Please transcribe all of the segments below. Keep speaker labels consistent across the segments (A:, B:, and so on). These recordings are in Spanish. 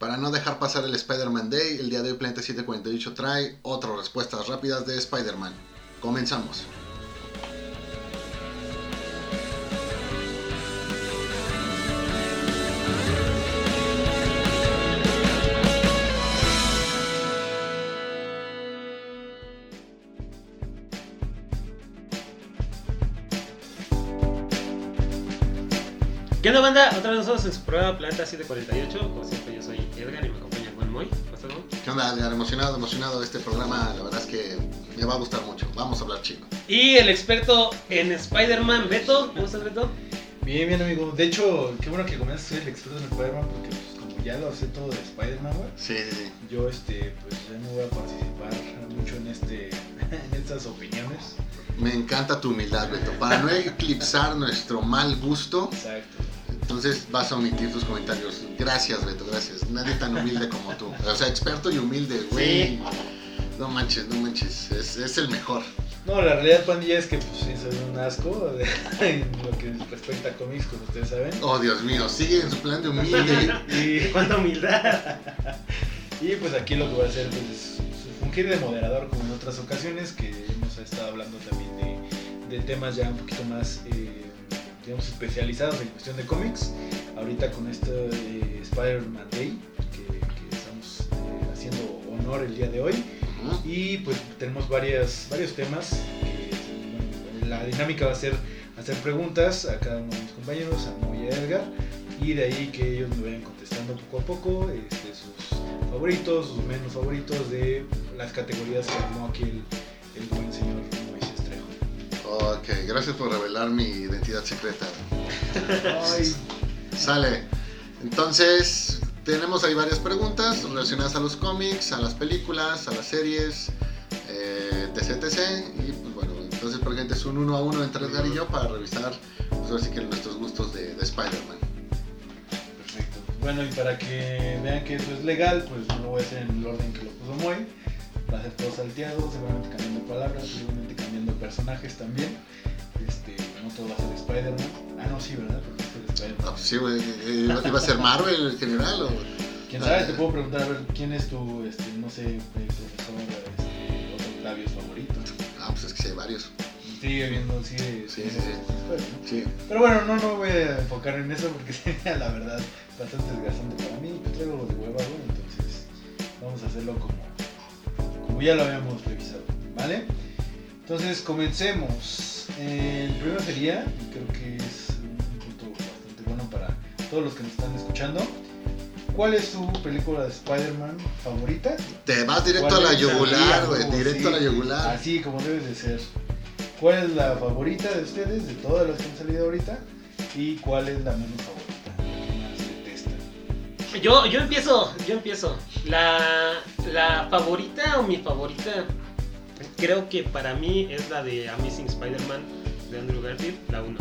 A: Para no dejar pasar el Spider-Man Day, el día de hoy Planeta 748 trae otras respuestas rápidas de Spider-Man. Comenzamos.
B: ¿Qué onda, banda? Otra vez nosotros en su programa Planeta 748. Como siempre, yo soy Edgar y me acompaña Juan Moy.
A: ¿Qué onda, Edgar? Emocionado, emocionado de este programa. La verdad es que me va a gustar mucho. Vamos a hablar chico.
B: Y el experto en Spider-Man, Beto. ¿Cómo estás, Beto?
C: Bien, bien, amigo. De hecho, qué bueno que comienzas a ser el experto en Spider-Man porque, pues, como ya lo sé todo de Spider-Man, güey.
A: Sí, sí, sí.
C: Yo, este, pues ya no voy a participar mucho en este, en estas opiniones.
A: Me encanta tu humildad, Beto. Para no eclipsar nuestro mal gusto,
C: Exacto.
A: Entonces vas a omitir tus comentarios. Gracias, Beto, gracias. Nadie tan humilde como tú. O sea, experto y humilde, güey.
B: Sí.
A: No manches, no manches. Es, es el mejor.
C: No, la realidad, pandilla, es que, pues, sí, soy un asco en lo que respecta a cómics, como ustedes saben.
A: Oh, Dios mío, sigue en su plan de humilde.
C: Y,
B: Cuánta humildad.
C: y, pues aquí lo que voy a hacer, pues, es fungir de moderador como en otras ocasiones, que hemos estado hablando también de, de temas ya un poquito más, eh, digamos, especializados en cuestión de cómics. Ahorita con este eh, Spider-Man Day, que, que estamos eh, haciendo honor el día de hoy. Y pues tenemos varias, varios temas. que, bueno, la dinámica va a ser hacer preguntas a cada uno de mis compañeros, a Moy y a Edgar, y de ahí que ellos me vayan contestando poco a poco este, sus favoritos, sus menos favoritos de las categorías que armó aquí el, el buen señor.
A: Ok, gracias por revelar mi identidad secreta.
C: Ay,
A: Sale. Entonces, tenemos ahí varias preguntas relacionadas a los cómics, a las películas, a las series, eh, etc, etc. Y pues bueno, entonces prácticamente es un uno a uno entre Edgar y yo para revisar, pues ahora sí que nuestros gustos de, de Spider-Man.
C: perfecto. Bueno, y para que vean que esto es legal, pues no lo voy a hacer en el orden que lo puso Moy. Va a ser todo salteado, seguramente cambiando palabras, seguramente cambiando personajes también. Este, no todo va a ser Spider-Man. Ah, no, sí, ¿verdad? Porque es el
A: Ah,
C: Spider-Man.
A: pues sí, güey, eh, ¿iba a ser Marvel en general o...?
C: ¿Quién sabe? Te puedo preguntar, a ver, ¿quién es tu, este, no sé, eh, profesor, este, otro Octavios favorito?
A: Ah, pues es que sí hay varios.
C: Sigue viendo, sigue.
A: Sí, sí, sí.
C: ¿no?
A: Sí.
C: Pero bueno, no, no voy a enfocar en eso porque sería la verdad bastante desgastante para mí. Yo traigo los de hueva, güey, entonces vamos a hacerlo como, como ya lo habíamos revisado, ¿vale? Entonces comencemos. Eh, El primero sería, y creo que es un punto bastante bueno para todos los que nos están escuchando. ¿Cuál es su película de Spider-Man favorita?
A: Te vas directo a
C: ¿Cuál
A: la yugular,
C: Sí,
A: güey, directo a la
C: sí,
A: yugular.
C: Así como debe de ser. ¿Cuál es la favorita de ustedes, de todas las que han salido ahorita? ¿Y cuál es la menos favorita?
B: Yo, yo empiezo, yo empiezo. La, la favorita o mi favorita, creo que para mí es la de Amazing Spider-Man de Andrew Garfield, la 1.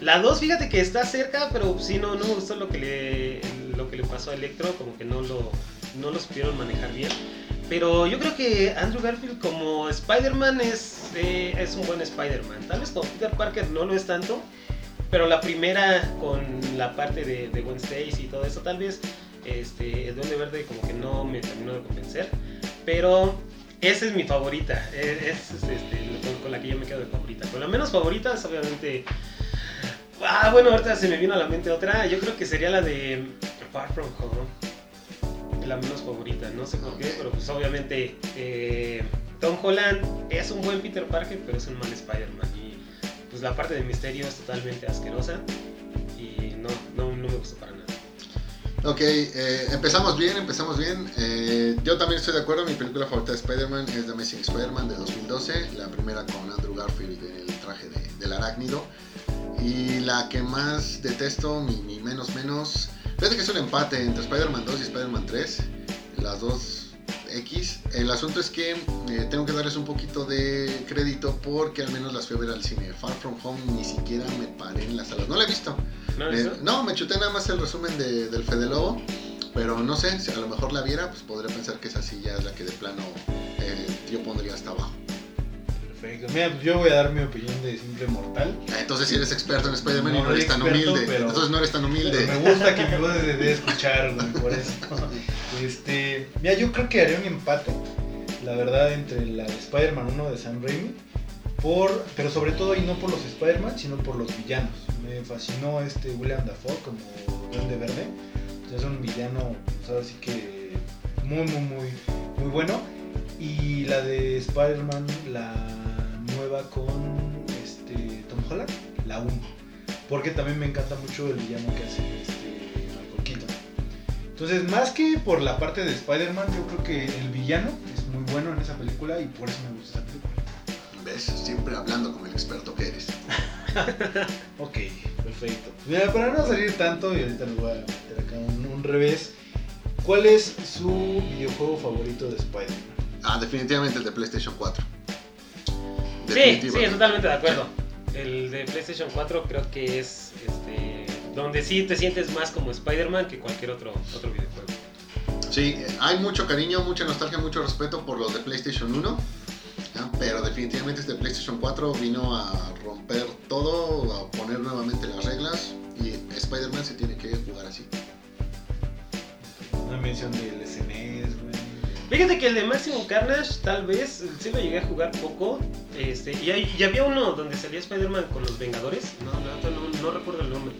B: La 2, fíjate que está cerca, pero sí no, no me gustó lo que le, lo que le pasó a Electro, como que no lo, no lo supieron manejar bien. Pero yo creo que Andrew Garfield como Spider-Man es, eh, es un buen Spider-Man. Tal vez como Peter Parker no lo es tanto, pero la primera con la parte de, de Stacy y todo eso, tal vez este, el Duende Verde como que no me terminó de convencer. Pero esa es mi favorita. eh, Es, es, este, con, con la que yo me quedo de favorita. Con la menos favorita es obviamente... Ah, bueno, ahorita se me vino a la mente otra. Yo creo que sería la de Far From Home. La menos favorita, no sé por qué, pero pues obviamente eh, Tom Holland es un buen Peter Parker, pero es un mal Spider-Man. Pues la parte de misterio es totalmente asquerosa. Y no, no, no me gusta para nada.
A: Ok, eh, empezamos bien, empezamos bien. Eh, yo también estoy de acuerdo, mi película favorita de Spider-Man es The Amazing Spider-Man de 2012, la primera con Andrew Garfield en el traje de- del arácnido. Y la que más detesto, mi, menos menos, fíjate que es un empate entre Spider-Man 2 y Spider-Man 3, las dos X. El asunto es que eh, tengo que darles un poquito de crédito porque al menos las fui a ver al cine. Far From Home ni siquiera me paré en las salas, no la he visto.
B: No,
A: me chuté nada más el resumen de- del Fede Lobo, pero no sé, si a lo mejor la viera, pues podría pensar que esa sí ya es la que de plano eh, yo pondría hasta abajo.
C: Perfecto. Mira, pues yo voy a dar mi opinión de simple mortal.
A: Ah, Entonces si eres experto en Spider-Man y
C: No
A: no eres tan
C: experto,
A: humilde.
C: pero-
A: Entonces no eres tan humilde.
C: Me gusta que voz se dé escuchar, güey, por eso. Este, mira, yo creo que haría un empate, la verdad, entre la de Spider-Man 1 de Sam Raimi, por, pero sobre todo y no por los Spider-Man, sino por los villanos. Me fascinó este William Dafoe como Duende Verde. Es un villano, pues ahora sí que muy, muy, muy, muy bueno. Y la de Spider-Man, la nueva con este, Tom Holland, la 1. Porque también me encanta mucho el villano que hace este Michael Keaton. Entonces, más que por la parte de Spider-Man, yo creo que el villano es muy bueno en esa película y por eso me gusta esa película.
A: ¿Ves? Siempre hablando como el experto que eres.
C: Ok, perfecto. Mira, para no salir tanto, y ahorita les voy a meter acá un, un revés. ¿Cuál es su videojuego favorito de Spider-Man?
A: Ah, definitivamente el de PlayStation 4.
B: Sí, sí, totalmente de acuerdo. El de PlayStation 4 creo que es este donde sí te sientes más como Spider-Man que cualquier otro, otro videojuego.
A: Sí, hay mucho cariño, mucha nostalgia, mucho respeto por los de PlayStation 1. ¿ya? Pero definitivamente este PlayStation 4 vino a romper todo, a poner nuevamente las reglas. Y Spider-Man se tiene que jugar así.
C: Una mención del SNES.
B: Fíjate que el de Maximum Carnage tal vez sí lo llegué a jugar poco. Este, y, hay- y había uno donde salía Spider-Man con los Vengadores. No, no, no recuerdo el nombre.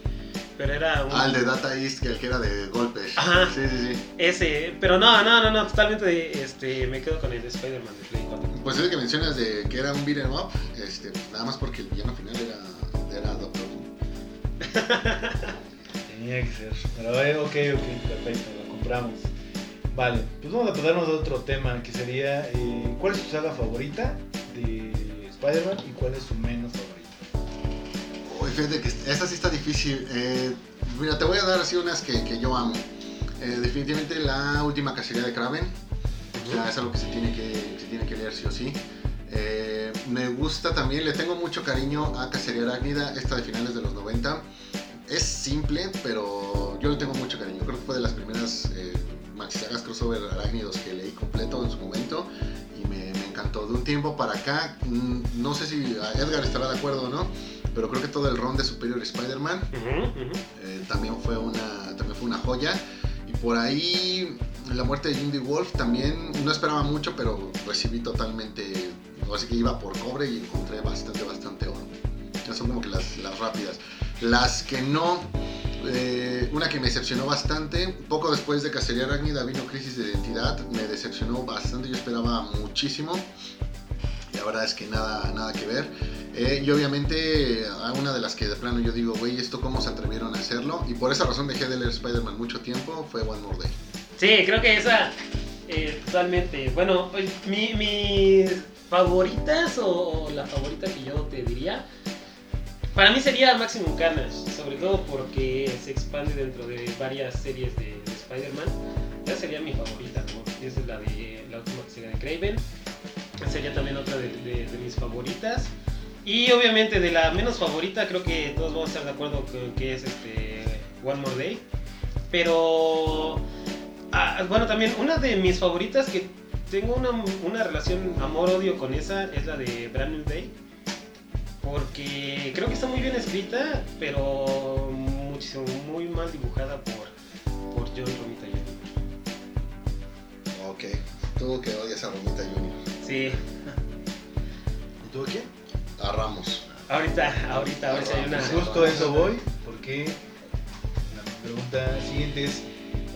B: Pero era un...
A: Ah, el de Data East, que el que era de golpes.
B: Ajá.
A: Sí, sí, sí.
B: Ese, pero no, no, no, no, totalmente este, me quedo con el de Spider-Man de Play 4.
A: Pues ese que mencionas de que era un beat'em up, este, pues nada más porque el villano final era, era Doctor Doom.
C: Tenía que ser. Pero eh, ok, ok, perfecto, lo compramos. Vale, pues vamos a pasarnos a otro tema que sería eh, ¿cuál es su saga favorita de Spider-Man y cuál es su menos favorita?
A: Uy, fíjate que esta sí está difícil. Eh, mira, te voy a dar así unas que, que yo amo. Eh, definitivamente la última cacería de Kraven. O sea, es algo que se tiene que, se tiene que leer sí o sí. Eh, me gusta también, le tengo mucho cariño a Cacería Arácnida, esta de finales de los 90. Es simple, pero yo le tengo mucho cariño. Creo que fue de las primeras sagas crossover arácnidos que leí completo en su momento y me, me encantó. De un tiempo para acá, mm, no sé si Edgar estará de acuerdo o no, pero creo que todo el ron de Superior Spider-Man eh, también, fue una, también fue una joya. Y por ahí la muerte de Indy Wolf también no esperaba mucho, pero recibí totalmente, así que iba por cobre y encontré bastante, bastante oro. Esas son como que las, las rápidas. Las que no, eh, una que me decepcionó bastante, poco después de Cacería Arácnida vino Crisis de Identidad, me decepcionó bastante, yo esperaba muchísimo. Y la verdad es que nada, nada que ver. Eh, y obviamente una de las que de plano yo digo, güey, ¿esto cómo se atrevieron a hacerlo? Y por esa razón dejé de leer Spider-Man mucho tiempo, fue One More Day.
B: Sí, creo que esa eh, totalmente. Bueno, pues, mi, mis favoritas o, o la favorita que yo te diría, para mí sería Maximum Carnage, sobre todo porque se expande dentro de varias series de, de Spider-Man. Esa sería mi favorita, ¿no? Esa es la de la última que sería de Craven. Sería también otra de, de- de mis favoritas. Y obviamente de la menos favorita, creo que todos vamos a estar de acuerdo con que es este One More Day. Pero Ah, bueno, también una de mis favoritas que tengo una, una relación amor-odio con esa es la de Brand New Day. Porque creo que está muy bien escrita, pero muchísimo, muy mal dibujada por, por John Romita Jr.
A: Ok, tú que odias a Romita Jr.
B: Sí,
C: ¿Y tú qué?
A: A Ramos.
B: ahorita, ahorita, a ver si hay una...
C: Justo a eso voy, porque la pregunta siguiente es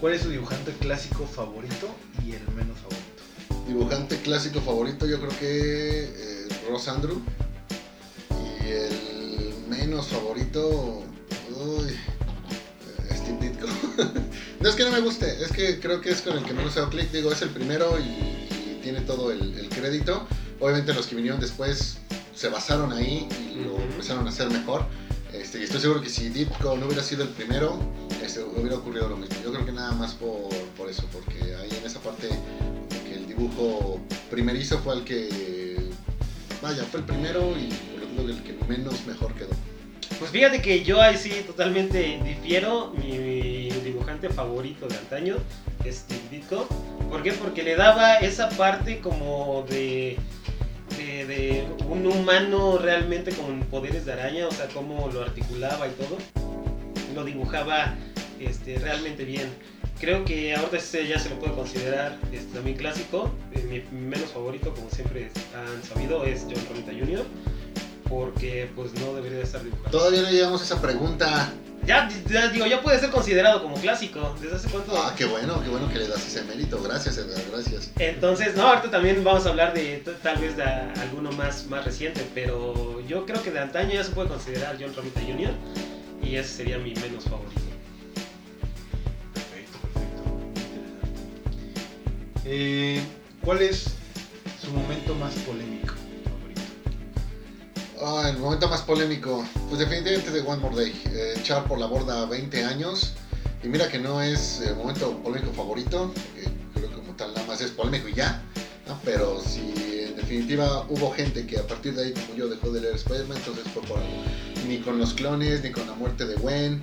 C: ¿cuál es su dibujante clásico favorito y el menos favorito?
A: Dibujante clásico favorito, yo creo que eh, Ross Andrew. Y el menos favorito, uy, eh, Steve Ditko. no es que no me guste, es que creo que es con el que menos hago clic. Digo, es el primero y, y tiene todo el, el crédito. Obviamente los que vinieron después se basaron ahí y lo empezaron a hacer mejor. Este, y estoy seguro que si Ditko no hubiera sido el primero, este, hubiera ocurrido lo mismo. Yo creo que nada más por, por eso, porque ahí en esa parte que el dibujo primerizo fue el que, vaya, fue el primero y por lo tanto el que menos mejor quedó.
B: Pues fíjate que yo ahí sí totalmente difiero. Mi dibujante favorito de antaño es Ditko. ¿Por qué? Porque le daba esa parte como de, de, de un humano realmente con poderes de araña, o sea, cómo lo articulaba y todo, lo dibujaba este, realmente bien. Creo que ahorita ya se lo puede considerar este, también clásico. Eh, mi menos favorito, como siempre han sabido, es John Romita Jr. Porque pues no debería de estar dibujado.
A: Todavía no llegamos a esa pregunta.
B: Ya, ya digo, ya puede ser considerado como clásico. ¿Desde hace cuánto?
A: Ah, qué bueno, qué bueno que le das ese mérito. Gracias, Edgar, gracias.
B: Entonces, no, ahorita también vamos a hablar de tal vez de alguno más, más reciente, pero yo creo que de antaño ya se puede considerar John Romita Jr. y ese sería mi menos favorito.
C: Perfecto, perfecto. Muy interesante. Eh, ¿Cuál es su momento más polémico?
A: Ah, el momento más polémico, pues definitivamente de One More Day. Eh, echar por la borda 20 años. Y mira que no es el momento polémico favorito, creo que como tal nada más es polémico y ya. ¿no? Pero si en definitiva hubo gente que a partir de ahí, como yo, dejó de leer Spider-Man, entonces fue por algo. Ni con los clones, ni con la muerte de Gwen,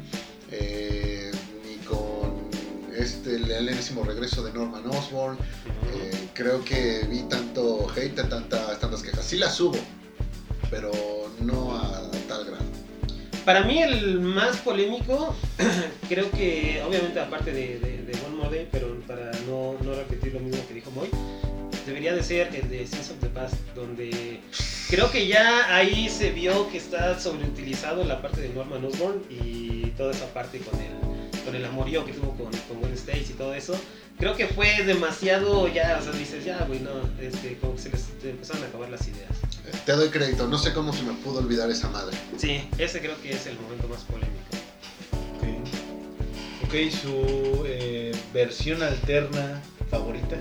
A: eh, ni con este, el enésimo regreso de Norman Osborn. Eh, creo que vi tanto hate, tanta, tantas quejas. Sí las hubo, pero no a tal grado.
B: Para mí el más polémico, creo que obviamente aparte de, de, de One More Day, pero para no, no repetir lo mismo que dijo Moy, debería de ser el de Sins of the Past, donde creo que ya ahí se vio que está sobreutilizado la parte de Norman Osborn y toda esa parte con el, con el amorío que tuvo con, con Gwen Stacy y todo eso. Creo que fue demasiado, ya, o sea, dices, ya, güey, no, este, como que se les empezaron a acabar las ideas.
A: Te doy crédito, no sé cómo se me pudo olvidar esa madre.
B: Sí, ese creo que es el momento más polémico.
C: Ok, su eh, versión alterna favorita.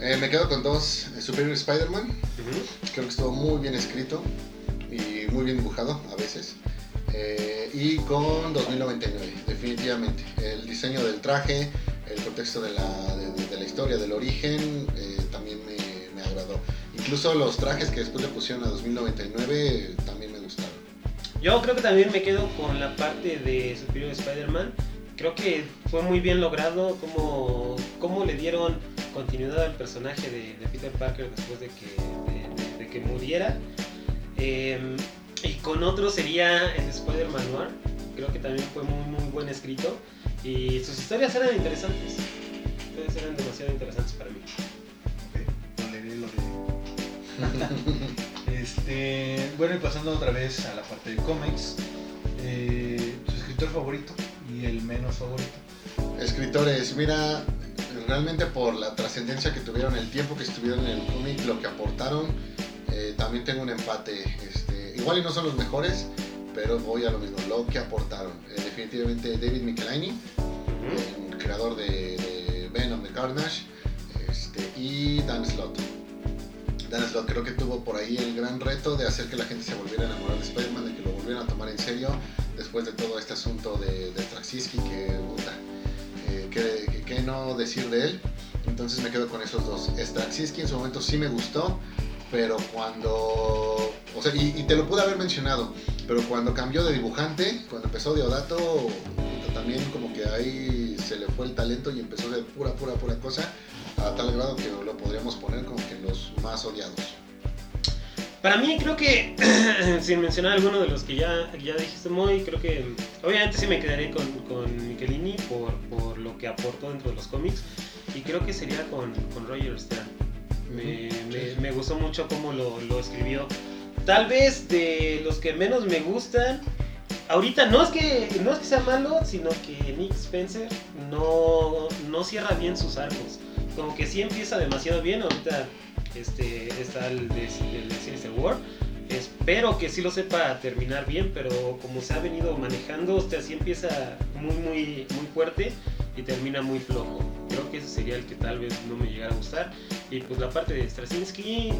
A: Eh, me quedo con dos. eh, Superior Spider-Man, creo que estuvo muy bien escrito y muy bien dibujado a veces. Eh, y con 2099, definitivamente. El diseño del traje, el contexto de la, de, de- de la historia, del origen, eh, Incluso los trajes que después le pusieron a 2099 eh, también me gustaron.
B: Yo creo que también me quedo con la parte de Superior Spider-Man. Creo que fue muy bien logrado cómo, cómo le dieron continuidad al personaje de, Peter Parker después de que, de, que muriera. Eh, y con otro sería el Spider-Man Noir. Creo que también fue muy, muy buen escrito. Y sus historias eran interesantes. Eran demasiado interesantes para mí.
C: Este, bueno, y pasando otra vez a la parte de cómics, eh, su escritor favorito y el menos favorito.
A: Escritores, mira, realmente por la trascendencia que tuvieron, el tiempo que estuvieron en el cómic, lo que aportaron, eh, también tengo un empate. Este, igual y no son los mejores, pero voy a lo mismo, lo que aportaron. Eh, definitivamente David Michelinie, el creador de, de Venom de Carnage, este, y Dan Slott. Dan Slott creo que tuvo por ahí el gran reto de hacer que la gente se volviera a enamorar de Spider-Man, de que lo volvieran a tomar en serio después de todo este asunto de, de que eh, ¿qué, qué- qué no decir de él. Entonces me quedo con esos dos. Straczynski en su momento sí me gustó, pero cuando... O sea, y, y te lo pude haber mencionado, pero cuando cambió de dibujante, cuando empezó Deodato, también como que ahí se le fue el talento y empezó a hacer pura, pura, pura cosa, a tal grado que lo podríamos poner como que los más odiados.
B: Para mí creo que, sin mencionar alguno de los que ya, ya dijiste muy, creo que obviamente sí me quedaré con, con Michelini por, por lo que aportó dentro de los cómics y creo que sería con, con Roger Stern. Me, me- me gustó mucho cómo lo, lo escribió. Tal vez de los que menos me gustan, ahorita no es que, no es que sea malo, sino que Nick Spencer no, no cierra bien sus arcos. Como que sí empieza demasiado bien, ahorita este, está el de, el de Sinister War. Espero que sí lo sepa terminar bien, pero como se ha venido manejando, usted así empieza muy, muy, muy fuerte y termina muy flojo. Creo que ese sería el que tal vez no me llegara a gustar. Y pues la parte de Straczynski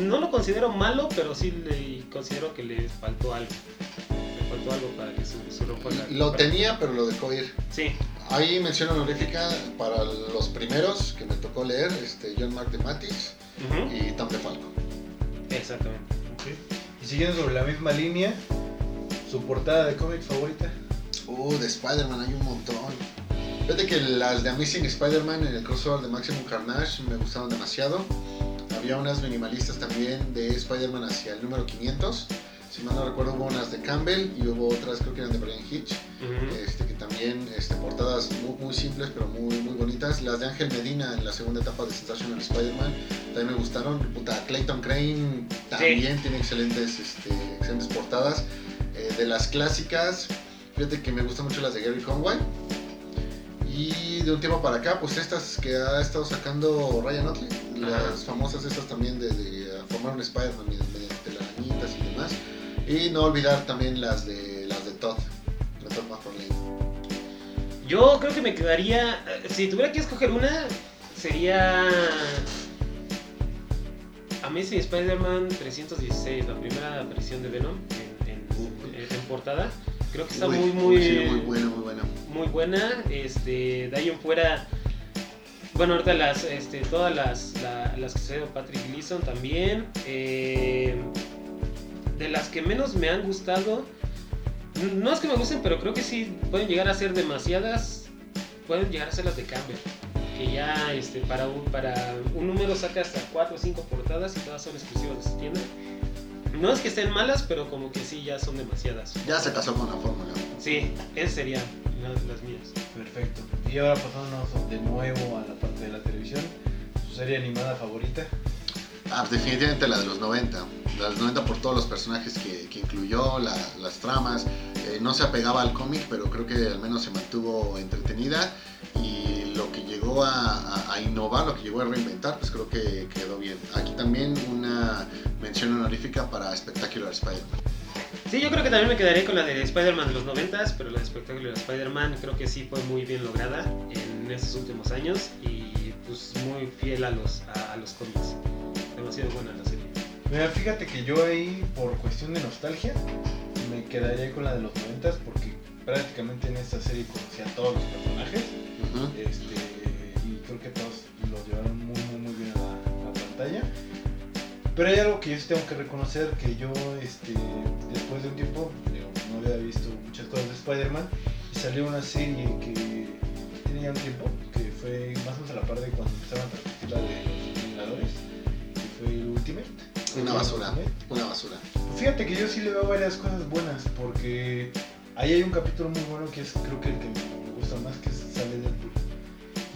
B: no lo considero malo, pero sí le considero que le faltó algo. Le faltó algo para que su, su ropa la-
A: Lo tenía, pero lo dejó ir.
B: Sí,
A: Ahí mención honorífica para los primeros que me tocó leer, este, John Mark de Matis y Tom DeFalco.
B: exactamente.
C: Y siguiendo sobre la misma línea, su portada de cómic favorita.
A: Uh, de Spider-Man hay un montón. Fíjate que las de Amazing Spider-Man en el crossover de Maximum Carnage me gustaron demasiado. había unas minimalistas también de Spider-Man hacia el número 500. Si mal no recuerdo, hubo unas de Campbell y hubo otras, creo que eran de Brian Hitch, este, que también este, portadas muy, muy simples pero muy, muy bonitas. Las de Ángel Medina en la segunda etapa de Sensational Spider-Man también me gustaron. Puta, Clayton Crane también tiene excelentes, este, excelentes portadas. Eh, de las clásicas, fíjate que me gustan mucho las de Gary Conway. Y de un tiempo para acá, pues estas que ha estado sacando Ryan Otley, las famosas estas también de, de formar un Spider-Man mediante telarañitas y demás. Y no olvidar también las de las de Todd, de Todd McFarlane.
B: Yo creo que me quedaría. eh, Si tuviera que escoger una, sería. Amazing Spider-Man 316, la primera aparición de Venom en, en- en- en portada. Creo que está
A: Uy,
B: muy, muy,
A: sí, muy buena, muy buena.
B: muy buena. Este, de ahí en fuera. Bueno, ahorita las, este, todas las, la- las que se Patrick Gleason también. eh, de las que menos me han gustado. No es que me gusten, pero creo que sí pueden llegar a ser demasiadas. Pueden llegar a ser las de Campbell. Que ya este, para, un, para un número saca hasta 4 o 5 portadas y todas son exclusivas de su tienda. No es que estén malas, pero como que sí, ya son demasiadas.
A: Ya se casó con la fórmula.
B: Sí, esas serían las, las mías.
C: Perfecto. Y ahora pasándonos de nuevo a la parte de la televisión, su serie animada favorita.
A: Ah, definitivamente la de los 90. La de los 90 por todos los personajes que, que incluyó, la- las tramas. Eh, no se apegaba al cómic, pero creo que al menos se mantuvo entretenida. Y lo que llegó a, innovar, lo que llegó a reinventar, pues creo que quedó bien. Aquí también una mención honorífica para Spectacular Spider-Man.
B: Sí, yo creo que también me quedaría con la de Spider-Man de los 90, pero la de Spectacular Spider-Man creo que sí fue muy bien lograda en estos últimos años y pues muy fiel a los, a los cómics. Demasiado buena la serie.
C: Mira, fíjate que yo ahí, por cuestión de nostalgia, me quedaría con la de los 90 porque prácticamente en esta serie conocí a todos los personajes. Este, y creo que todos los llevaron muy, muy, muy bien a la, a la pantalla. Pero hay algo que yo sí tengo que reconocer, que yo, este, después de un tiempo, digo, no había visto muchas cosas de Spider-Man, y salió una serie que tenía un tiempo, que fue más o menos a la par de cuando empezaron a transmitir la de el Ultimate.
A: Una basura.
C: Ultimate.
A: Una basura.
C: Fíjate que yo sí le veo varias cosas buenas, porque ahí hay un capítulo muy bueno que es creo que el que me gusta más, que sale Deadpool.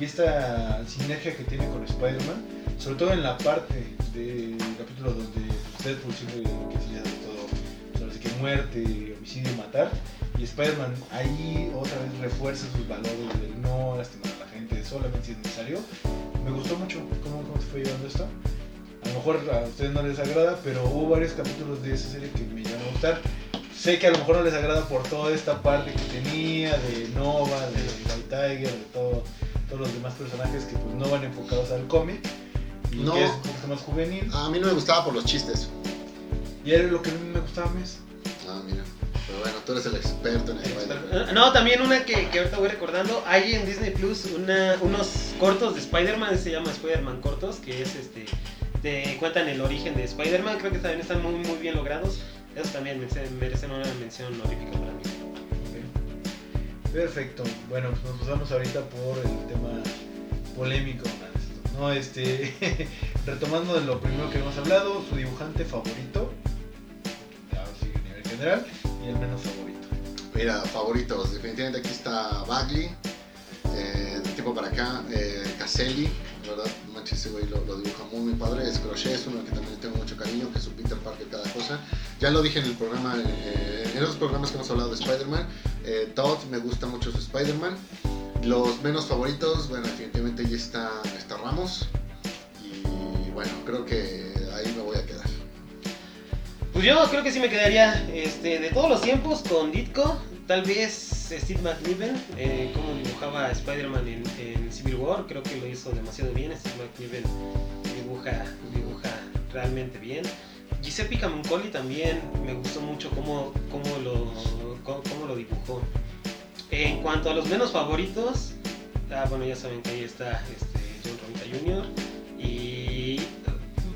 C: Y esta sinergia que tiene con Spider-Man, sobre todo en la parte del capítulo donde Deadpool siempre que es ya de todo, sobre que muerte, homicidio matar, y Spider-Man ahí otra vez refuerza sus valores del no lastimar a la gente, solamente si es necesario. Me gustó mucho cómo, cómo se fue llevando esto. A lo mejor a ustedes no les agrada, pero hubo varios capítulos de esa serie que me llegaron a gustar. Sé que a lo mejor no les agrada por toda esta parte que tenía de Nova, de White Tiger, de todo, todos los demás personajes que pues no van enfocados al cómic y
A: No.
C: que es un poquito más juvenil.
A: A mí no me gustaba por los chistes.
C: Y era lo que a mí me gustaba más.
A: Ah, mira. Pero bueno, tú eres el experto en Spider-Man.
B: Ah, No, también una que, que ahorita voy recordando, hay en Disney Plus una, unos cortos de Spider-Man, se llama Spider-Man Cortos, que es este, te cuentan el origen de Spider-Man, creo que también están muy, muy bien logrados. Esos también merece- merecen una mención honorífica para mí.
C: Perfecto. Bueno, pues nos pasamos ahorita por el tema polémico. No, este, retomando de lo primero que hemos hablado, su dibujante favorito, ahora sí, a nivel general, y el menos favorito.
A: Mira, favoritos. Definitivamente aquí está Bagley. Eh, de tipo para acá, eh, Caselli. Verdad, manches, güey lo, dibuja muy, muy padre. Es Crochet, es uno que también tengo mucho cariño, que es su Peter Parker cada cosa. Ya lo dije en el programa, eh, en esos programas que hemos hablado de Spider-Man. Eh, Todd, me gusta mucho su Spider-Man. Los menos favoritos, bueno, definitivamente ahí está, está Ramos. Y bueno, creo que ahí me voy a quedar.
B: Pues yo creo que sí me quedaría este, de todos los tiempos con Ditko, tal vez Steve McNiven, eh, como dibujaba Spider-Man en, Civil War, creo que lo hizo demasiado bien, Steve McNiven dibuja, dibuja realmente bien. Giuseppe Camuncoli también me gustó mucho cómo, cómo, lo, cómo, cómo lo dibujó. En cuanto a los menos favoritos, ah, bueno, ya saben que ahí está este, John Romita Jr. Y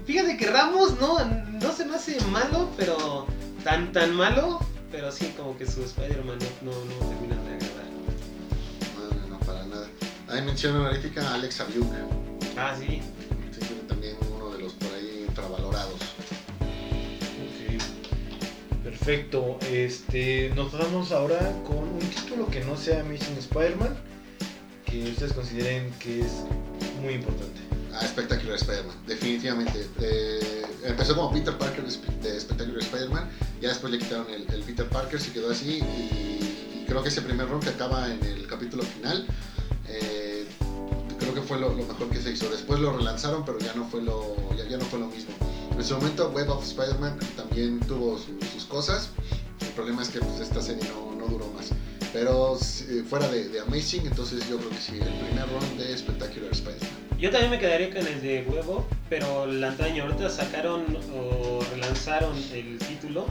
B: fíjate que Ramos no, no se me hace malo, pero tan tan malo, pero sí, como que su Spider-Man no, no termina de agradar.
A: No, no, no, para nada. Ahí menciona honorífica a Alex Abiuk.
B: Ah, sí.
A: Sí, también uno de los por ahí infravalorados. Ok.
C: Perfecto. Este, nos vamos ahora con un título que no sea Amazing Spider-Man, que ustedes consideren que es muy importante.
A: Ah, espectacular Spider-Man, definitivamente. Eh, empezó como Peter Parker de Spectacular Spider-Man, ya después le quitaron el, Peter Parker, se quedó así y, creo que ese primer run que acaba en el capítulo final, eh, creo que fue lo, mejor que se hizo. Después lo relanzaron, pero ya no fue lo, ya, ya no fue lo mismo. En su momento Web of Spider-Man también tuvo su- sus cosas, el problema es que pues, esta serie no, no duró más. Pero si- fuera de, de Amazing, entonces yo creo que sí, el primer run de Spectacular Spider-Man.
B: Yo también me quedaría con el de huevo, pero el antaño ahorita sacaron o relanzaron el título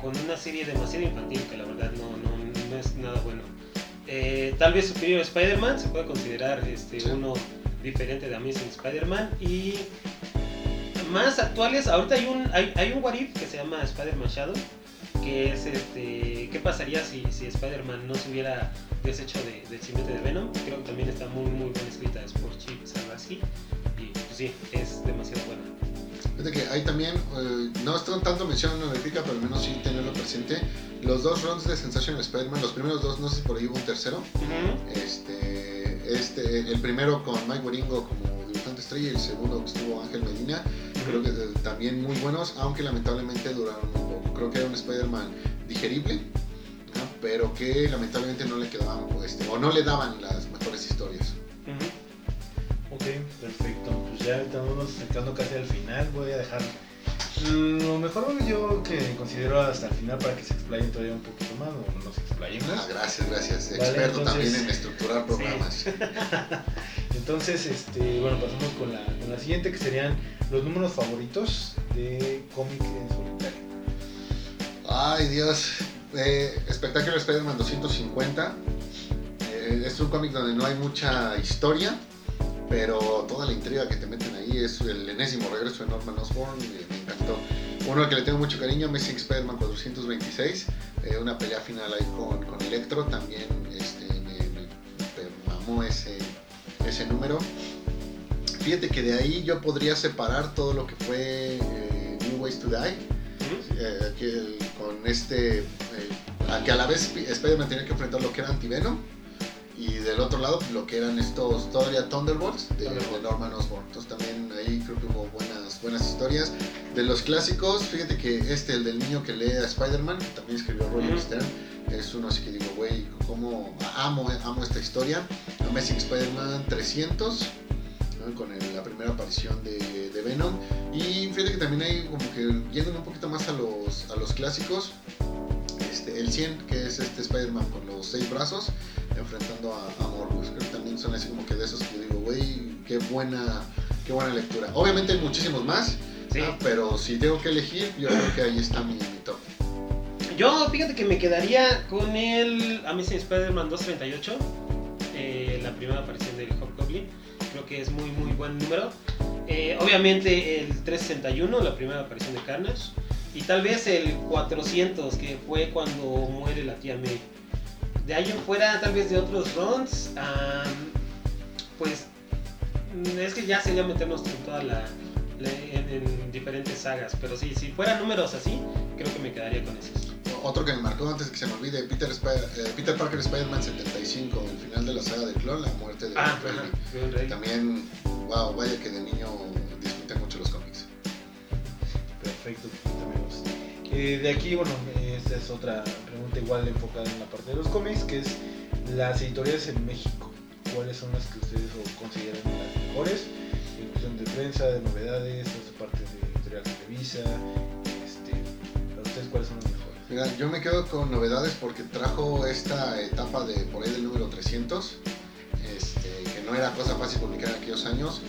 B: con una serie demasiado infantil que la verdad no, no, no es nada bueno. Eh, tal vez Superior Spider-Man se puede considerar este,
A: Sí.
B: uno diferente de Amazing Spider-Man y más actuales, ahorita hay un, hay, hay un What If que se llama Spider-Man Shadow que es este, ¿qué pasaría si, si Spider-Man no se hubiera deshecho de, del simbionte de Venom? Creo que también está muy muy bien escrita, es por Chip Zdarsky y pues, sí, es demasiado buena.
A: Fíjate que hay también, eh, no es tanto mención honorífica, pero al menos sí tenerlo presente. Los dos runs de Sensational Spider-Man, los primeros dos, no sé si por ahí hubo un tercero. Este, este, el primero con Mike Waringo como dibujante estrella y el segundo que estuvo Ángel Medina. Creo que también muy buenos, aunque lamentablemente duraron muy poco. Creo que era un Spider-Man digerible, ¿no? pero que lamentablemente no le quedaban, pues, o no le daban las mejores historias.
C: Ok, perfecto. Pues ya estamos acercando casi al final. Voy a dejar lo mejor yo que considero hasta el final para que se explayen todavía un poquito más o nos explayemos.
A: Ah, gracias, gracias.
C: Vale,
A: Experto
C: entonces-
A: también en estructurar programas.
C: Entonces, este, bueno, pasamos con la, con la siguiente que serían los números favoritos de cómic en solitario.
A: Ay, Dios. Eh, Spectacular Spider-Man 250. Eh, es un cómic donde no hay mucha historia, pero toda la intriga que te meten ahí es el enésimo regreso de Norman Osborn. eh, me encantó. Uno al que le tengo mucho cariño, Amazing Spider-Man 426. eh, una pelea final ahí con, con Electro. También este, me, me- me mamó ese, ese número. Fíjate que de ahí yo podría separar todo lo que fue eh, New Ways to Die eh, que con este eh, a que a la vez Sp- Spider-Man tenía que enfrentar lo que era Antivenom y del otro lado lo que eran estos todavía Thunderbolts de,
B: Thunderbolts.
A: de Norman Osborn entonces también ahí creo que hubo buenas buenas historias de los clásicos fíjate que este el del niño que lee a Spider-Man también escribió Roger
B: Ujú.
A: Stern es uno así que digo güey cómo amo amo esta historia Amazing Spider-Man 300 ¿no? con el- la primera aparición de, de Venom y fíjate que también hay como que yéndome un poquito más a los, a los clásicos, este, el 100, que es este Spider-Man con los seis brazos, enfrentando a, a Morbius. Creo que también son así como que de esos que digo, güey, qué buena, qué buena lectura. Obviamente hay muchísimos más,
B: Sí.
A: ¿no? pero si tengo que elegir, yo creo que ahí está mi, mi top.
B: Yo, fíjate que me quedaría con el Amazing Spider-Man 238, eh, la primera aparición del Hobgoblin. Creo que es muy, muy buen número. Eh, obviamente el 361, la primera aparición de Carnage. Y tal vez el 400, que fue cuando muere la tía May. De ahí en fuera, tal vez de otros runs, am, pues mm, es que ya sería meternos en toda la. la- en, en diferentes sagas. Pero sí, si fueran números así, creo que me quedaría con esos.
A: Otro que me marcó antes de que se me olvide, Peter, Spi- eh, Peter Parker Spider-Man 75, el final de la saga de Clon, la muerte de
B: Ah, Ray.
A: También, wow, vaya que de niño disfruté mucho los cómics.
C: Perfecto, amigos. Eh, de aquí, bueno, esta es otra pregunta igual enfocada en la parte de los cómics, que es las editoriales en México. ¿Cuáles son las que ustedes consideran las mejores? En cuestión de prensa, de novedades, esta parte de editorial Televisa. Este, para ustedes, ¿cuáles son las mejores?
A: Mira, yo me quedo con novedades porque trajo esta etapa de por ahí del número 300, este, que no era cosa fácil publicar en aquellos años.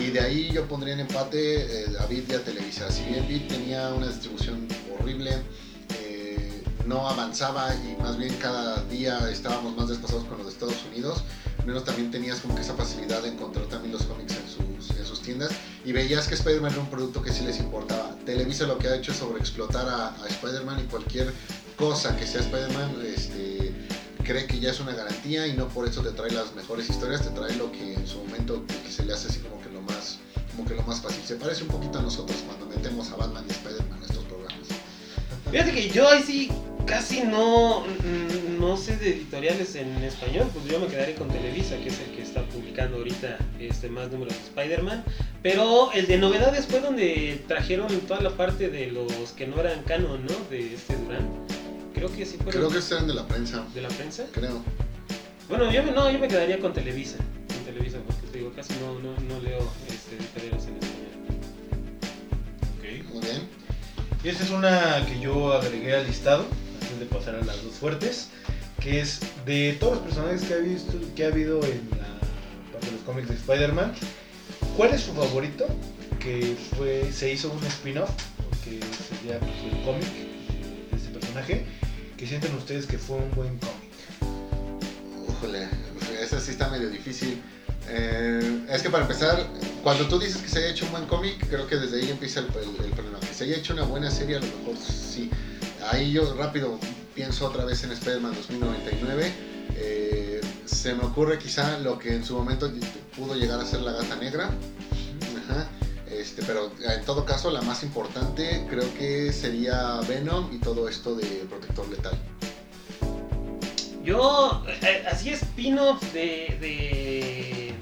A: Y de ahí yo pondría en empate eh, a Vid y a Televisa. Si bien Vid tenía una distribución horrible, no avanzaba y más bien cada día estábamos más despasados con los de Estados Unidos, menos también tenías como que esa facilidad de encontrar también los cómics en sus, en sus tiendas y veías que Spider-Man era un producto que sí les importaba. Televisa lo que ha hecho es sobreexplotar a, a Spider-Man y cualquier cosa que sea Spider-Man este, cree que ya es una garantía y no por eso te trae las mejores historias, te trae lo que en su momento se le hace así como que lo más como que lo más fácil. Se parece un poquito a nosotros cuando metemos a Batman y Spider-Man en estos programas.
B: Fíjate que yo ahí sí casi no, mm, no sé de editoriales en español, pues yo me quedaré con Televisa, que es el que está publicando ahorita este, más números de Spider-Man. Pero el de novedades fue donde trajeron toda la parte de los que no eran canon, ¿no? De este Durán. Creo que sí fueron
A: Creo que eran de la prensa,
B: de la prensa.
A: creo.
B: Bueno, yo me, no, yo me quedaría con Televisa. Con Televisa, porque te digo, casi no, no, no leo este, editoriales en español.
C: Ok.
A: Muy bien.
C: Y esta es una que yo agregué al listado, de pasar a las dos fuertes, que es de todos los personajes que ha, visto, que ha habido en los cómics de Spider-Man, ¿cuál es su favorito? Que fue, se hizo un spin-off, que sería pues, el cómic de ese personaje, que sienten ustedes que fue un buen cómic.
A: Híjole, esa sí está medio difícil. Eh, es que para empezar, cuando tú dices que se haya hecho un buen cómic, creo que desde ahí empieza el problema. Que se haya hecho una buena serie, a lo mejor sí. Ahí yo rápido pienso otra vez en Spider-Man 2099. Eh, se me ocurre quizá lo que en su momento pudo llegar a ser la gata negra. Este, pero en todo caso, la más importante creo que sería Venom y todo esto de Protector Letal.
B: Yo, eh, así spin-off de, de,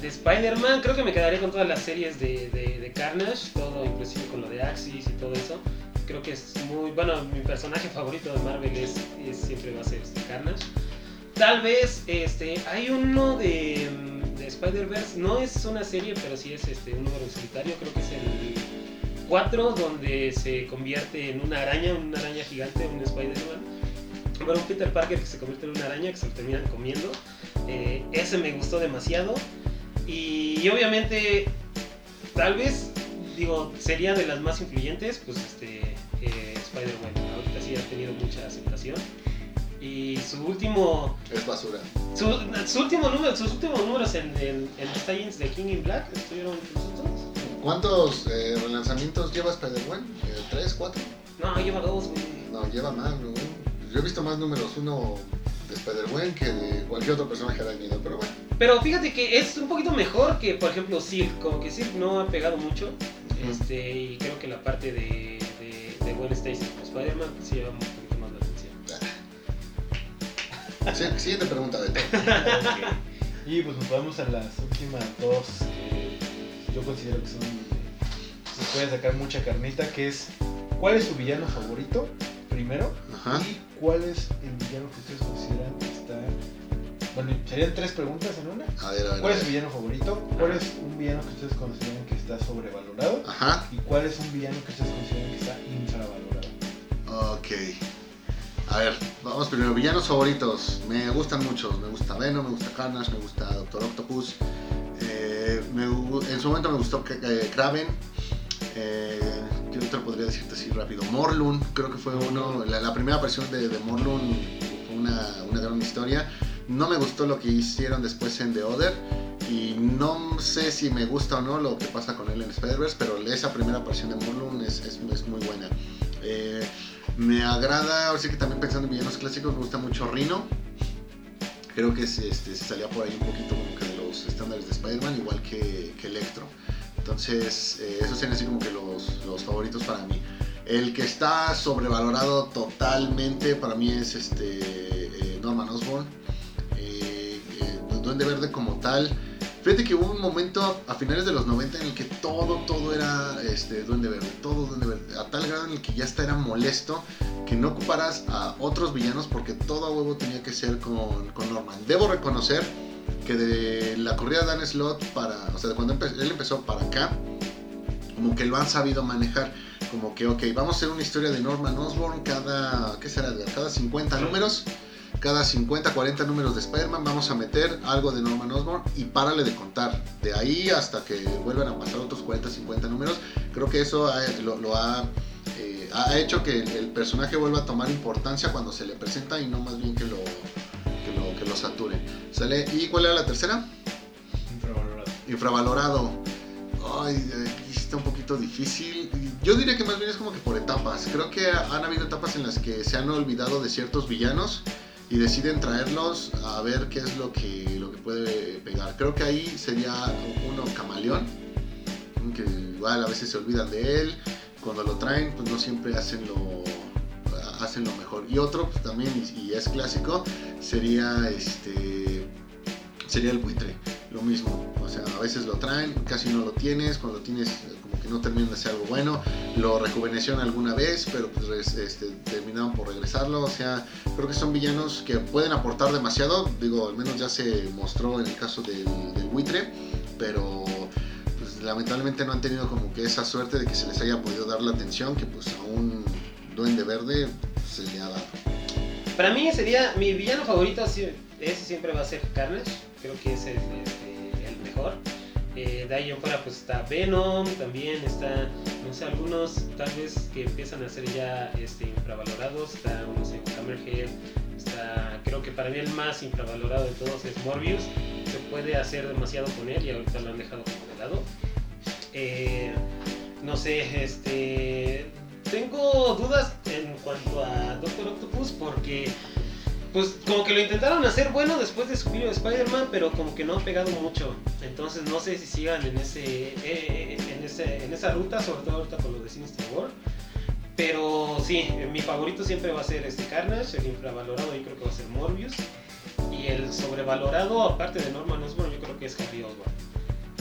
B: de Spider-Man, creo que me quedaría con todas las series de Carnage, todo inclusive con lo de Axis y todo eso. Creo que es muy, bueno, mi personaje favorito de Marvel es, siempre va a ser este Carnage. Tal vez, este, hay uno de, de Spider-Verse, no es una serie, pero sí es este, un número en solitario, creo que es el 4, donde se convierte en una araña, una araña gigante, un Spider-Man. Bueno, un Peter Parker que se convierte en una araña que se lo terminan comiendo. Eh, ese me gustó demasiado. Y, y obviamente, tal vez, digo, sería de las más influyentes, pues este, Spider-Man. Ahorita sí ha tenido mucha aceptación. Y su último,
A: Es basura.
B: su, su último número, sus últimos números en, en, en los tie-ins de King in Black estuvieron inclusos.
A: ¿Cuántos eh, relanzamientos lleva Spider-Man? Eh, ¿Tres, cuatro?
B: No, lleva dos, güey.
A: No, lleva más, ¿no? Yo he visto más números uno de Spider-Man que de cualquier otro personaje arañado, pero bueno.
B: Pero fíjate que es un poquito mejor que, por ejemplo, Silk. Como que Silk no ha pegado mucho. Este, y creo que la parte de, de, Gwen Stacy como Spider-Man sí llama un poquito más la atención.
A: Sí, siguiente pregunta, Beto.
C: Ok. Y pues nos vamos a las últimas dos que yo considero que son se puede sacar mucha carnita, que es ¿cuál es su villano favorito? Primero,
A: Ajá.
C: y cuál es el villano que ustedes consideran bueno, serían tres preguntas en una.
A: A ver, a ver.
C: ¿Cuál es su villano favorito? ¿Cuál es un villano que ustedes consideran que está sobrevalorado?
A: Ajá.
C: ¿Y cuál es un villano que ustedes consideran que está infravalorado?
A: Ok. A ver, vamos primero. Villanos favoritos. Me gustan muchos. Me gusta Venom, me gusta Carnage, me gusta Doctor Octopus. Eh, me en su momento me gustó eh, Kraven. Eh, ¿Qué otro podría decirte así rápido? Morlun, creo que fue uno. La, la primera versión de, de Morlun fue una, una gran historia. No me gustó lo que hicieron después en The Other. Y no sé si me gusta o no lo que pasa con él en Spider-Verse, pero esa primera versión de Morlun es, es, muy buena. Eh, me agrada, ahora sí que también pensando en villanos clásicos, me gusta mucho Rhino. Creo que se, este, salía por ahí un poquito como que de los estándares de Spider-Man, igual que, que Electro. Entonces, eh, esos serían así como que los, los favoritos para mí. El que está sobrevalorado totalmente para mí es este eh, Norman Osborn. Duende Verde como tal. Fíjate que hubo un momento a finales de los 90 en el que todo, todo era este, Duende Verde, todo Duende Verde, a tal grado en el que ya hasta era molesto que no ocuparas a otros villanos porque todo a huevo tenía que ser con, con Norman. Debo reconocer que de la corrida de Dan Slott para, o sea, de cuando empe- él empezó para acá, como que lo han sabido manejar. Como que, ok, vamos a hacer una historia de Norman Osborn cada, ¿qué será? Cada 50 números cada 50, 40 números de Spider-Man vamos a meter algo de Norman Osborn y párale de contar. De ahí hasta que vuelvan a pasar otros 40, 50 números, creo que eso ha- lo, lo ha, eh, ha hecho que el, el personaje vuelva a tomar importancia cuando se le presenta y no más bien que lo, que lo, que lo sature. ¿Sale? ¿Y cuál era la tercera?
C: Infravalorado.
A: Infravalorado. Ay, aquí está un poquito difícil. Yo diría que más bien es como que por etapas. Creo que han habido etapas en las que se han olvidado de ciertos villanos y deciden traerlos a ver qué es lo que, lo que puede pegar. Creo que ahí sería uno camaleón, que igual a veces se olvidan de él. cuando lo traen, pues no siempre hacen lo hacen lo mejor. Y otro pues, también, y es clásico, sería este sería el buitre. Lo mismo. O sea, a veces lo traen, casi no lo tienes, cuando tienes como no termina de ser algo bueno, lo rejuveneció alguna vez, pero pues este, terminaron por regresarlo. O sea, creo que son villanos que pueden aportar demasiado. Digo, al menos ya se mostró en el caso del, del buitre, pero pues, lamentablemente no han tenido como que esa suerte de que se les haya podido dar la atención que pues a un duende verde se le ha dado.
B: Para mí sería mi villano favorito, ese siempre va a ser Carnage, creo que es el mejor. Eh, de ahí en fuera pues está Venom, también está, no sé, algunos tal vez que empiezan a ser ya este, infravalorados, está, no sé, Hammerhead, está, creo que para mí el más infravalorado de todos es Morbius, se puede hacer demasiado con él y ahorita lo han dejado como de lado. Eh, no sé, este, tengo dudas en cuanto a Doctor Octopus porque pues como que lo intentaron hacer bueno después de Superior Spider-Man, pero como que no ha pegado mucho. Entonces no sé si sigan en ese, eh, en, ese en esa ruta, sobre todo ahorita con lo de Sinister War. Pero sí, mi favorito siempre va a ser este Carnage, el infravalorado yo creo que va a ser Morbius. Y el sobrevalorado, aparte de Norman Osborn, yo creo que es Harry Osborn.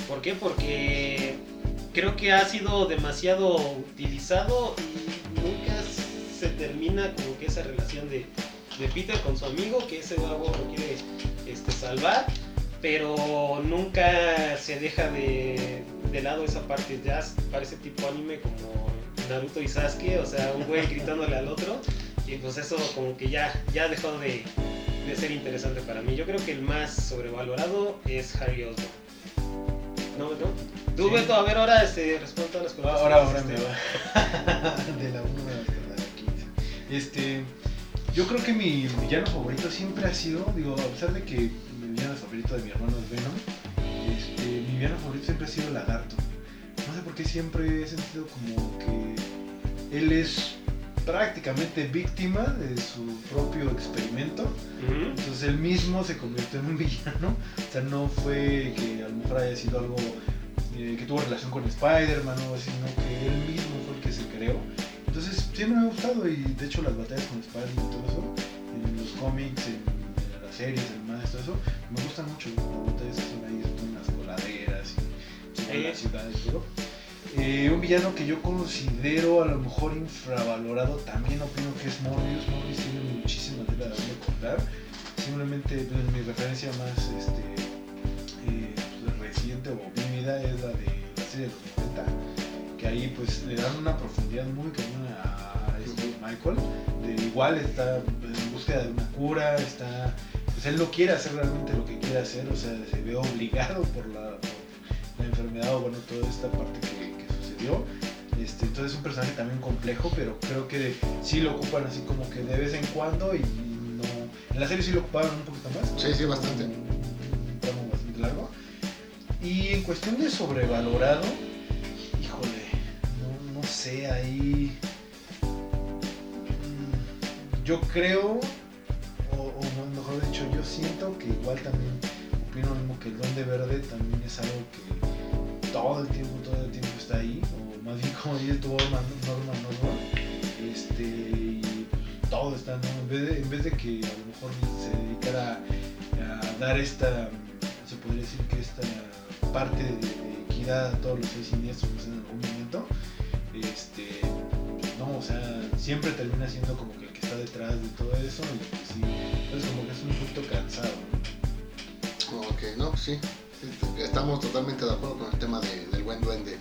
B: ¿Por qué? Porque creo que ha sido demasiado utilizado y nunca se termina como que esa relación de de Peter con su amigo, que ese nuevo lo quiere este, salvar, pero nunca se deja de, de lado esa parte. Ya parece tipo anime como Naruto y Sasuke, o sea, un güey gritándole al otro, y pues eso como que ya, ya dejó de, de ser interesante para mí. Yo creo que el más sobrevalorado es Harry Osborn. ¿No, no? Tú, Beto, a ver, ahora este, responde todas las
C: preguntas. Ahora, ahora me va. de la 1 hasta la 15. Este. Yo creo que mi villano favorito siempre ha sido, digo, a pesar de que mi villano favorito de mi hermano es Venom, este, mi villano favorito siempre ha sido Lagarto. No sé por qué siempre he sentido como que él es prácticamente víctima de su propio experimento. Entonces él mismo se convirtió en un villano. O sea, no fue que a lo mejor haya sido algo eh, que tuvo relación con Spider-Man o así, sino que él mismo fue el que se creó. Entonces siempre me ha gustado y de hecho las batallas con Spider-Man y todo eso, en los cómics, en, las series, en más, todo eso, me gustan mucho. Las batallas que son ahí, son las coladeras y en la ciudad y todo. Eh, un villano que yo considero a lo mejor infravalorado, también opino que es Morbius. Morbius tiene muchísima tela de donde cortar. Simplemente pues, mi referencia más este, eh, pues, reciente o vívida es la de la serie de los 90 ahí pues le dan una profundidad muy cañona a, este Michael. De igual está en búsqueda de una cura, está pues él no quiere hacer realmente lo que quiere hacer, o sea, se ve obligado por la, enfermedad o bueno, toda esta parte que, sucedió. Este, entonces es un personaje también complejo, pero creo que sí lo ocupan así como que de vez en cuando y no... En la serie sí lo ocuparon un poquito más.
A: Sí, sí, bastante.
C: Un tramo bastante largo. Y en cuestión de sobrevalorado, ahí. Mm, yo creo, o, mejor dicho, yo siento que igual también opino que el Duende Verde también es algo que todo el tiempo, todo el tiempo está ahí, o más bien como dice tu Norman, Norman, Norman, este, y todo está, ¿no? En vez, de, en vez de que a lo mejor se dedicara a, dar esta, se podría decir que esta parte de, equidad a todos los seis siniestros sea, siempre termina siendo como que el que está detrás de todo eso y pues sí, es como que es un punto cansado.
A: Ok, no, pues sí, estamos totalmente de acuerdo con el tema del buen duende.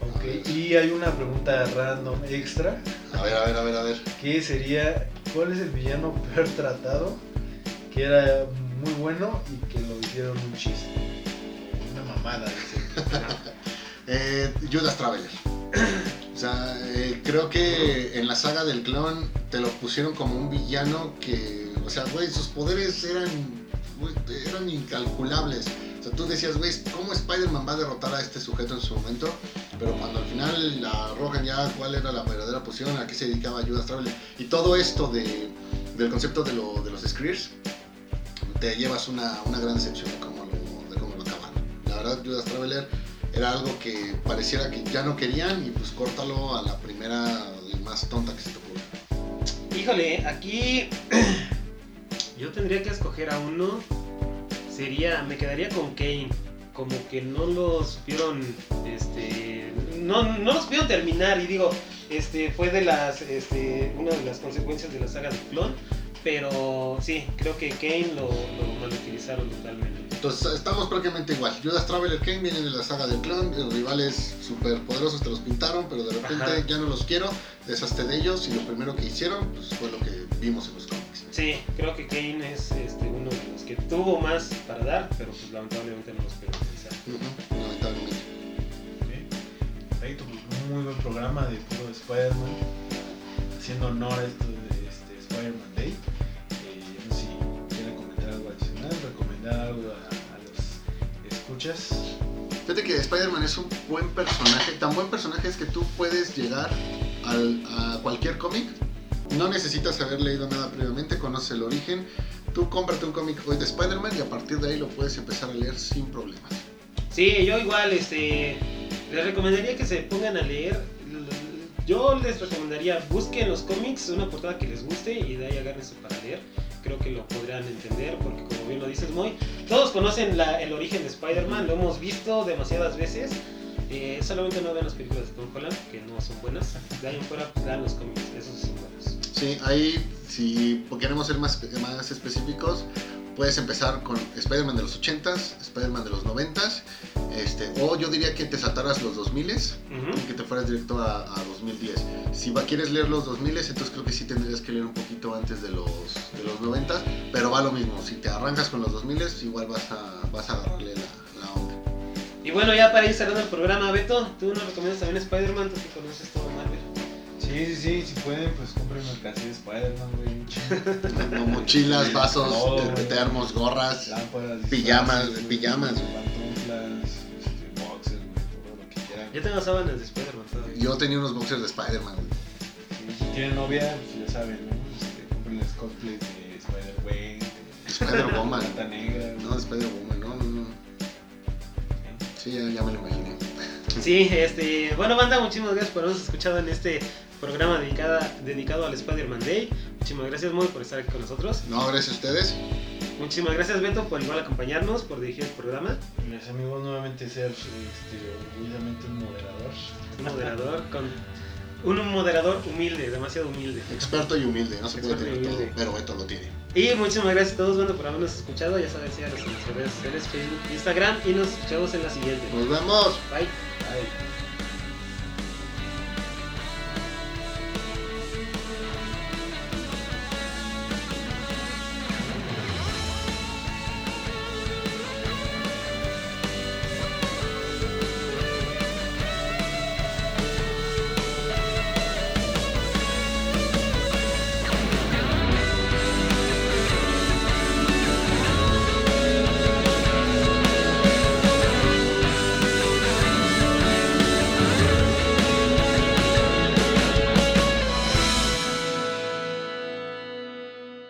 C: Ok, y hay una pregunta random extra.
A: A ver, a ver, a ver, a ver.
C: ¿Qué sería, cuál es el villano peor tratado que era muy bueno y que lo hicieron un chiste? Una mamada, dice.
A: eh, Judas Traveler. O sea, eh, creo que en la saga del clon te lo pusieron como un villano que, o sea, güey, sus poderes eran, eran incalculables. O sea, tú decías, güey, ¿cómo Spider-Man va a derrotar a este sujeto en su momento? Pero cuando al final la arrojan ya cuál era la verdadera posición, a qué se dedicaba Judas Traveler, y todo esto de, del concepto de, lo, de los Screers, te llevas una, una gran decepción de cómo lo, de cómo lo acaban. La verdad, Judas Traveler era algo que pareciera que ya no querían y pues córtalo a la primera más tonta que se te ocurra.
B: Híjole, aquí yo tendría que escoger a uno. Sería, me quedaría con Kane. Como que no lo supieron, este, no, no los supieron terminar y digo, este, fue de las, este, una de las consecuencias de la saga de clon. Pero sí, creo que Kane lo, lo malutilizaron totalmente.
A: Entonces estamos prácticamente igual. Judas Traveler Kane vienen de la saga del clon, los rivales súper poderosos te los pintaron, pero de repente
B: Ajá.
A: ya no los quiero, deshazte de ellos y lo primero que hicieron pues, fue lo que vimos en los cómics.
B: Sí, creo que Kane es este, uno de los que tuvo más para dar, pero pues lamentablemente no los puede utilizar.
A: Ujú, lamentablemente.
C: Ok. Perfecto, pues un muy buen programa de puro Spider-Man. Haciendo honor a esto de este Spider-Man Day. Recomendar algo a, a los escuchas.
A: Fíjate que Spider-Man es un buen personaje, tan buen personaje es que tú puedes llegar al- a cualquier cómic. No necesitas haber leído nada previamente, conoces el origen. Tú cómprate un cómic hoy de Spider-Man y a partir de ahí lo puedes empezar a leer sin problemas.
B: Sí, yo igual, este, les recomendaría que se pongan a leer. Yo les recomendaría, busquen los cómics, una portada que les guste y de ahí agárrense para leer. Creo que lo podrán entender porque como bien lo dices Moy, todos conocen el origen de Spider-Man, lo hemos visto demasiadas veces. Eh, solamente no vean las películas de Tom Holland, que no son buenas. De ahí en fuera, pues los cómics, esos son buenos.
A: Sí, ahí si queremos ser más, más específicos, puedes empezar con Spider-Man de los 80s, Spider-Man de los 90s, este, o yo diría que te saltaras los 2000s
B: Ujú.
A: y que te fueras directo a, a 2010. Si va, quieres leer los 2000s, entonces creo que sí tendrías que leer un poquito antes de los, de los 90s, pero va lo mismo, si te arrancas con los 2000s, igual vas a, vas a agarrarle la, la onda.
B: Y bueno, ya para ir cerrando el programa, Beto, ¿tú nos recomiendas también Spider-Man? Tú que conoces todo Marvel.
C: Sí, sí, sí, si pueden, pues compren mercancía de Spider-Man, güey.
A: Como mochilas, vasos,
C: güey.
A: termos, gorras.
C: Lámparas,
A: Pijamas, pijamas.
C: Pantuflas,
B: Yo tengo sábanas de Spider-Man todavía.
A: Yo tenía unos boxers de Spider-Man.
C: Si tienen novia, pues ya saben, ¿no? Este, comprenles cosplays de Spider-Man, de
A: Spider-Woman.
C: Negra.
A: No, de Spider-Woman, no, no, no. Sí, ya, ya me lo imaginé.
B: Sí, este, bueno, banda, muchísimas gracias por habernos escuchado en este programa dedicada, dedicado al Spider-Man Day. Muchísimas gracias, Moy, por estar aquí con nosotros.
A: No, gracias a ustedes.
B: Muchísimas gracias, Beto, por igual acompañarnos, por dirigir el programa.
C: Mis amigos, nuevamente ser este, orgullosamente un moderador.
B: Un moderador con. Un moderador humilde, demasiado humilde.
A: Experto y humilde, no se puede
B: Experto
A: tener todo, pero Beto lo tiene.
B: Y muchísimas gracias a todos, banda, por habernos escuchado. Ya saben, síganos en nuestras redes sociales, Facebook, Instagram. Y nos escuchamos en la siguiente.
A: Nos vemos.
B: Bye.
C: Bye.